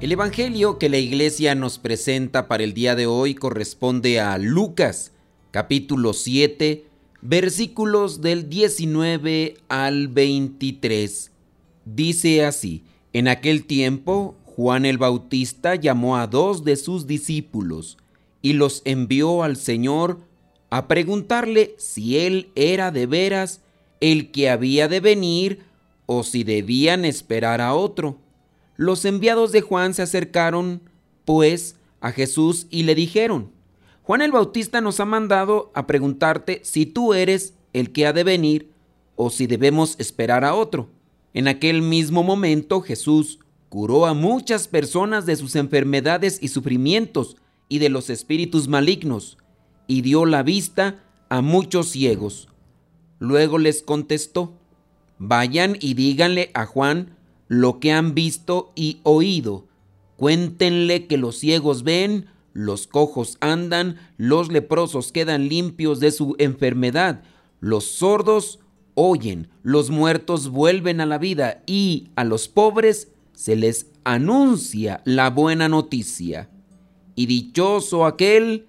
El Evangelio que la iglesia nos presenta para el día de hoy corresponde a Lucas, capítulo 7, versículos del 19 al 23. Dice así, en aquel tiempo Juan el Bautista llamó a dos de sus discípulos y los envió al Señor a preguntarle si él era de veras el que había de venir o si debían esperar a otro. Los enviados de Juan se acercaron, pues, a Jesús y le dijeron, Juan el Bautista nos ha mandado a preguntarte si tú eres el que ha de venir o si debemos esperar a otro. En aquel mismo momento Jesús curó a muchas personas de sus enfermedades y sufrimientos y de los espíritus malignos, y dio la vista a muchos ciegos. Luego les contestó, vayan y díganle a Juan lo que han visto y oído. Cuéntenle que los ciegos ven, los cojos andan, los leprosos quedan limpios de su enfermedad, los sordos oyen, los muertos vuelven a la vida y a los pobres se les anuncia la buena noticia. Y dichoso aquel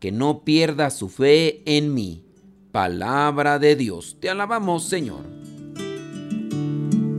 que no pierda su fe en mí. Palabra de Dios. Te alabamos, Señor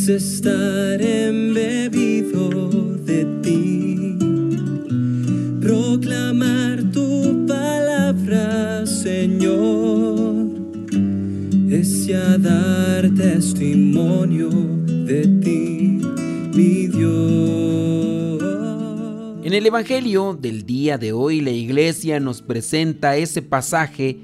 es estar embebido de ti, proclamar tu palabra, Señor, es ya dar testimonio de ti, mi Dios. En el Evangelio del día de hoy la iglesia nos presenta ese pasaje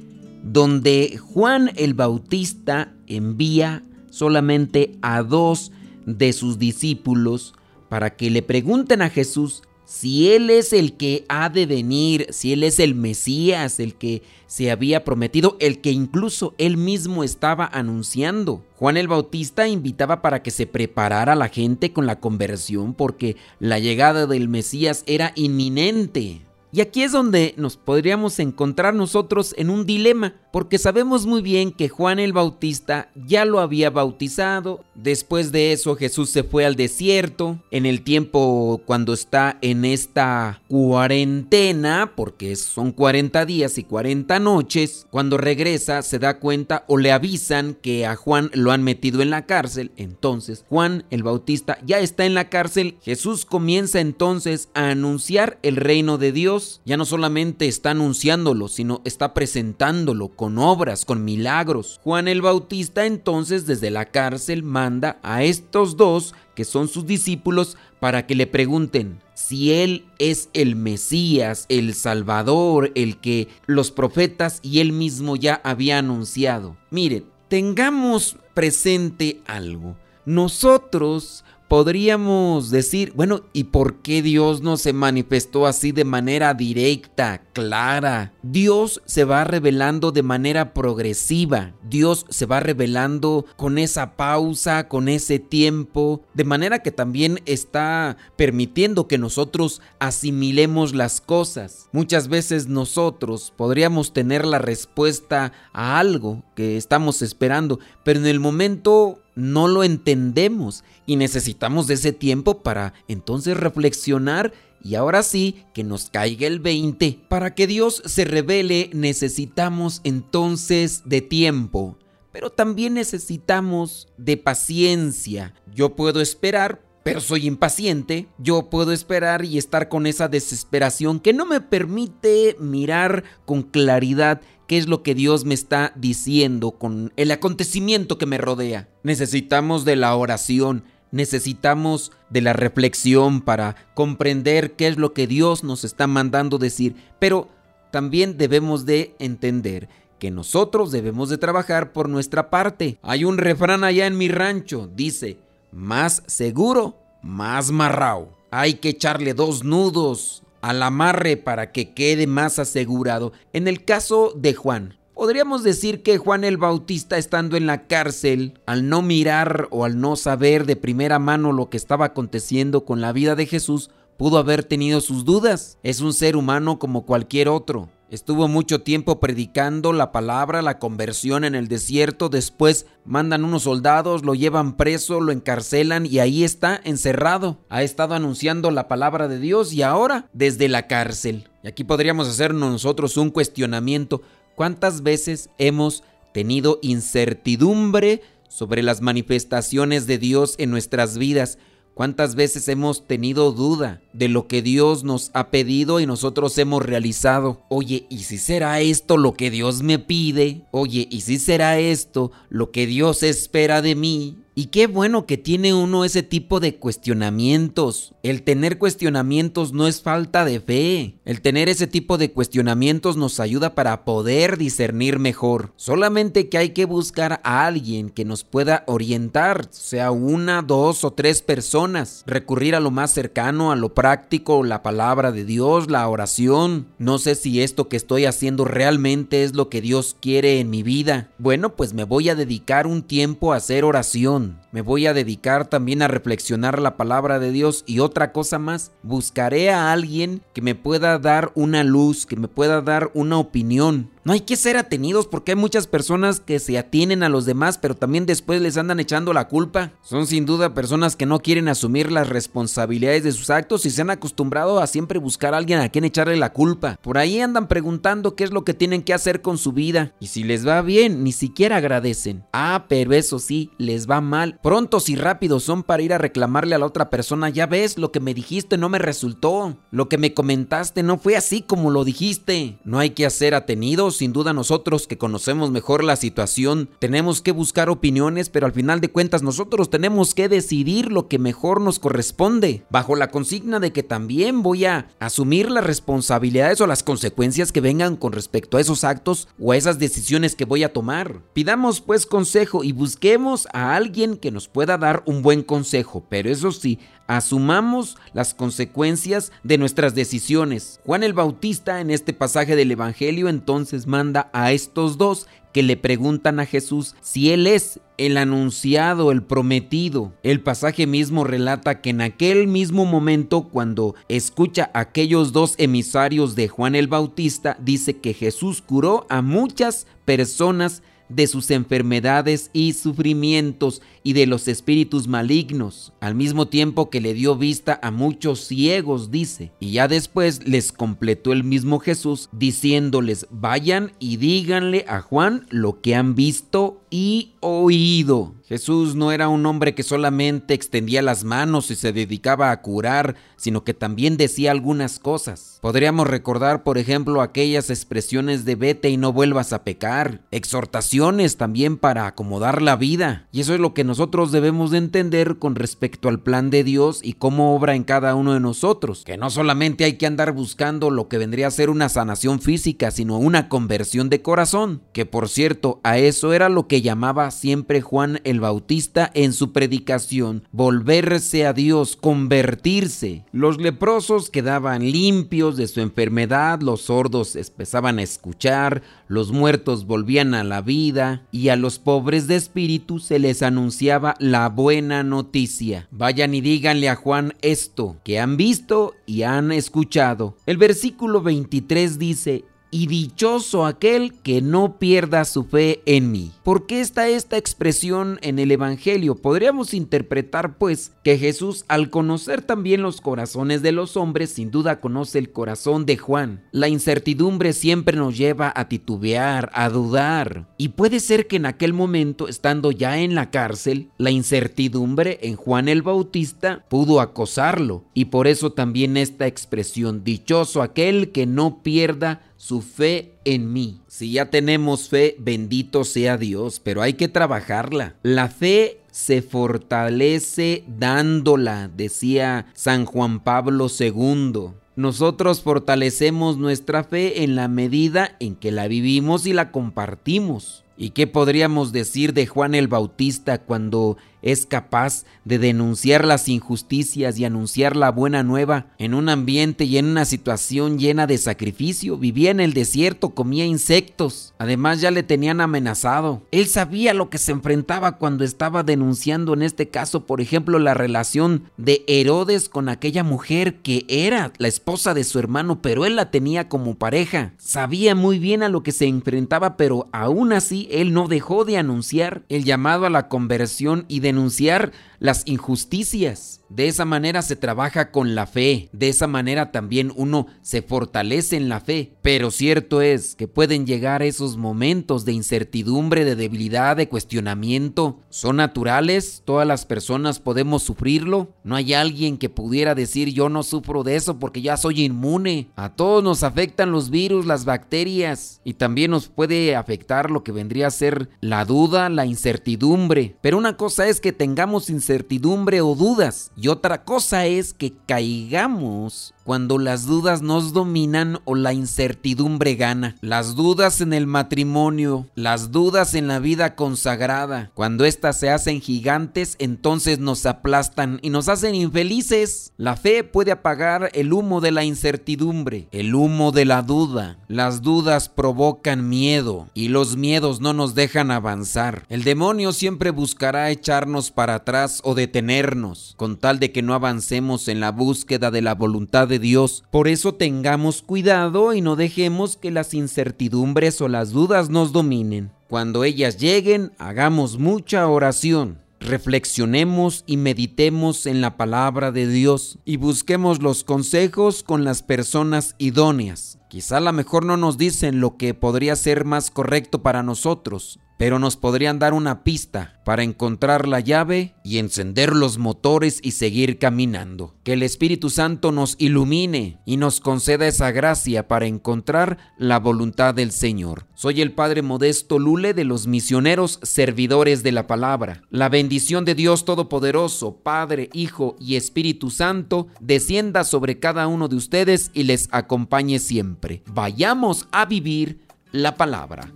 donde Juan el Bautista envía solamente a dos de sus discípulos para que le pregunten a Jesús si Él es el que ha de venir, si Él es el Mesías, el que se había prometido, el que incluso Él mismo estaba anunciando. Juan el Bautista invitaba para que se preparara la gente con la conversión porque la llegada del Mesías era inminente. Y aquí es donde nos podríamos encontrar nosotros en un dilema, porque sabemos muy bien que Juan el Bautista ya lo había bautizado, después de eso Jesús se fue al desierto, en el tiempo cuando está en esta cuarentena, porque son 40 días y 40 noches, cuando regresa se da cuenta o le avisan que a Juan lo han metido en la cárcel, entonces Juan el Bautista ya está en la cárcel, Jesús comienza entonces a anunciar el reino de Dios, ya no solamente está anunciándolo, sino está presentándolo con obras, con milagros. Juan el Bautista entonces desde la cárcel manda a estos dos, que son sus discípulos, para que le pregunten si él es el Mesías, el Salvador, el que los profetas y él mismo ya había anunciado. Miren, tengamos presente algo. Nosotros podríamos decir, bueno, ¿y por qué Dios no se manifestó así de manera directa, clara? Dios se va revelando de manera progresiva, Dios se va revelando con esa pausa, con ese tiempo, de manera que también está permitiendo que nosotros asimilemos las cosas. Muchas veces nosotros podríamos tener la respuesta a algo que estamos esperando, pero en el momento no lo entendemos y necesitamos de ese tiempo para entonces reflexionar y ahora sí que nos caiga el 20. Para que Dios se revele necesitamos entonces de tiempo, pero también necesitamos de paciencia. Yo puedo esperar pero soy impaciente. Yo puedo esperar y estar con esa desesperación que no me permite mirar con claridad qué es lo que Dios me está diciendo con el acontecimiento que me rodea. Necesitamos de la oración, necesitamos de la reflexión para comprender qué es lo que Dios nos está mandando decir, pero también debemos de entender que nosotros debemos de trabajar por nuestra parte. Hay un refrán allá en mi rancho, dice, más seguro, más marrao. Hay que echarle dos nudos al amarre para que quede más asegurado. En el caso de Juan, podríamos decir que Juan el Bautista estando en la cárcel, al no mirar o al no saber de primera mano lo que estaba aconteciendo con la vida de Jesús, pudo haber tenido sus dudas. Es un ser humano como cualquier otro. Estuvo mucho tiempo predicando la palabra, la conversión en el desierto, después mandan unos soldados, lo llevan preso, lo encarcelan y ahí está encerrado. Ha estado anunciando la palabra de Dios y ahora desde la cárcel. Y aquí podríamos hacernos nosotros un cuestionamiento. ¿Cuántas veces hemos tenido incertidumbre sobre las manifestaciones de Dios en nuestras vidas? ¿Cuántas veces hemos tenido duda de lo que Dios nos ha pedido y nosotros hemos realizado? Oye, ¿y si será esto lo que Dios me pide? Oye, ¿y si será esto lo que Dios espera de mí? Y qué bueno que tiene uno ese tipo de cuestionamientos. El tener cuestionamientos no es falta de fe. El tener ese tipo de cuestionamientos nos ayuda para poder discernir mejor. Solamente que hay que buscar a alguien que nos pueda orientar, sea una, dos o tres personas. Recurrir a lo más cercano, a lo práctico, la palabra de Dios, la oración. No sé si esto que estoy haciendo realmente es lo que Dios quiere en mi vida. Bueno, pues me voy a dedicar un tiempo a hacer oración me voy a dedicar también a reflexionar la palabra de Dios y otra cosa más, buscaré a alguien que me pueda dar una luz, que me pueda dar una opinión. No hay que ser atenidos porque hay muchas personas que se atienen a los demás, pero también después les andan echando la culpa. Son sin duda personas que no quieren asumir las responsabilidades de sus actos y se han acostumbrado a siempre buscar a alguien a quien echarle la culpa. Por ahí andan preguntando qué es lo que tienen que hacer con su vida. Y si les va bien, ni siquiera agradecen. Ah, pero eso sí, les va mal. Prontos y rápidos son para ir a reclamarle a la otra persona, ya ves, lo que me dijiste no me resultó. Lo que me comentaste no fue así como lo dijiste. No hay que hacer atenidos sin duda nosotros que conocemos mejor la situación, tenemos que buscar opiniones, pero al final de cuentas nosotros tenemos que decidir lo que mejor nos corresponde, bajo la consigna de que también voy a asumir las responsabilidades o las consecuencias que vengan con respecto a esos actos o a esas decisiones que voy a tomar. Pidamos pues consejo y busquemos a alguien que nos pueda dar un buen consejo, pero eso sí, asumamos las consecuencias de nuestras decisiones. Juan el Bautista en este pasaje del Evangelio entonces manda a estos dos que le preguntan a Jesús si Él es el anunciado, el prometido. El pasaje mismo relata que en aquel mismo momento, cuando escucha a aquellos dos emisarios de Juan el Bautista, dice que Jesús curó a muchas personas de sus enfermedades y sufrimientos y de los espíritus malignos, al mismo tiempo que le dio vista a muchos ciegos, dice. Y ya después les completó el mismo Jesús diciéndoles, vayan y díganle a Juan lo que han visto y oído. Jesús no era un hombre que solamente extendía las manos y se dedicaba a curar, sino que también decía algunas cosas. Podríamos recordar, por ejemplo, aquellas expresiones de vete y no vuelvas a pecar, exhortaciones también para acomodar la vida. Y eso es lo que nosotros debemos de entender con respecto al plan de Dios y cómo obra en cada uno de nosotros. Que no solamente hay que andar buscando lo que vendría a ser una sanación física, sino una conversión de corazón. Que por cierto, a eso era lo que llamaba siempre Juan el Bautista en su predicación, volverse a Dios, convertirse. Los leprosos quedaban limpios de su enfermedad, los sordos empezaban a escuchar, los muertos volvían a la vida y a los pobres de espíritu se les anunciaba la buena noticia. Vayan y díganle a Juan esto que han visto y han escuchado. El versículo 23 dice, y dichoso aquel que no pierda su fe en mí. ¿Por qué está esta expresión en el Evangelio? Podríamos interpretar pues que Jesús al conocer también los corazones de los hombres sin duda conoce el corazón de Juan. La incertidumbre siempre nos lleva a titubear, a dudar y puede ser que en aquel momento estando ya en la cárcel la incertidumbre en Juan el Bautista pudo acosarlo y por eso también esta expresión dichoso aquel que no pierda su fe en mí. Si ya tenemos fe, bendito sea Dios, pero hay que trabajarla. La fe se fortalece dándola, decía San Juan Pablo II. Nosotros fortalecemos nuestra fe en la medida en que la vivimos y la compartimos. ¿Y qué podríamos decir de Juan el Bautista cuando es capaz de denunciar las injusticias y anunciar la buena nueva en un ambiente y en una situación llena de sacrificio. Vivía en el desierto, comía insectos. Además ya le tenían amenazado. Él sabía lo que se enfrentaba cuando estaba denunciando en este caso, por ejemplo, la relación de Herodes con aquella mujer que era la esposa de su hermano, pero él la tenía como pareja. Sabía muy bien a lo que se enfrentaba, pero aún así él no dejó de anunciar el llamado a la conversión y de denunciar las injusticias. De esa manera se trabaja con la fe, de esa manera también uno se fortalece en la fe. Pero cierto es que pueden llegar esos momentos de incertidumbre, de debilidad, de cuestionamiento. Son naturales, todas las personas podemos sufrirlo. No hay alguien que pudiera decir yo no sufro de eso porque ya soy inmune. A todos nos afectan los virus, las bacterias y también nos puede afectar lo que vendría a ser la duda, la incertidumbre. Pero una cosa es que tengamos incertidumbre o dudas. Y otra cosa es que caigamos cuando las dudas nos dominan o la incertidumbre gana. Las dudas en el matrimonio, las dudas en la vida consagrada, cuando éstas se hacen gigantes, entonces nos aplastan y nos hacen infelices. La fe puede apagar el humo de la incertidumbre, el humo de la duda. Las dudas provocan miedo y los miedos no nos dejan avanzar. El demonio siempre buscará echarnos para atrás o detenernos, con tal de que no avancemos en la búsqueda de la voluntad de Dios. Por eso tengamos cuidado y no dejemos que las incertidumbres o las dudas nos dominen. Cuando ellas lleguen, hagamos mucha oración. Reflexionemos y meditemos en la palabra de Dios y busquemos los consejos con las personas idóneas. Quizá a lo mejor no nos dicen lo que podría ser más correcto para nosotros, pero nos podrían dar una pista para encontrar la llave y encender los motores y seguir caminando. Que el Espíritu Santo nos ilumine y nos conceda esa gracia para encontrar la voluntad del Señor. Soy el Padre Modesto Lule de los misioneros servidores de la palabra. La bendición de Dios Todopoderoso, Padre, Hijo y Espíritu Santo, descienda sobre cada uno de ustedes y les acompañe siempre. Vayamos a vivir la palabra.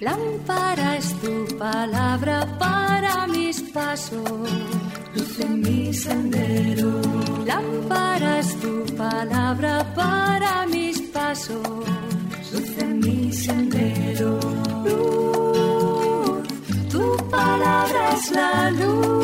Lámpara es tu palabra para mis pasos, luz en mi sendero. Lámpara es tu palabra para mis pasos, luz en mi sendero. Luz, tu palabra es la luz.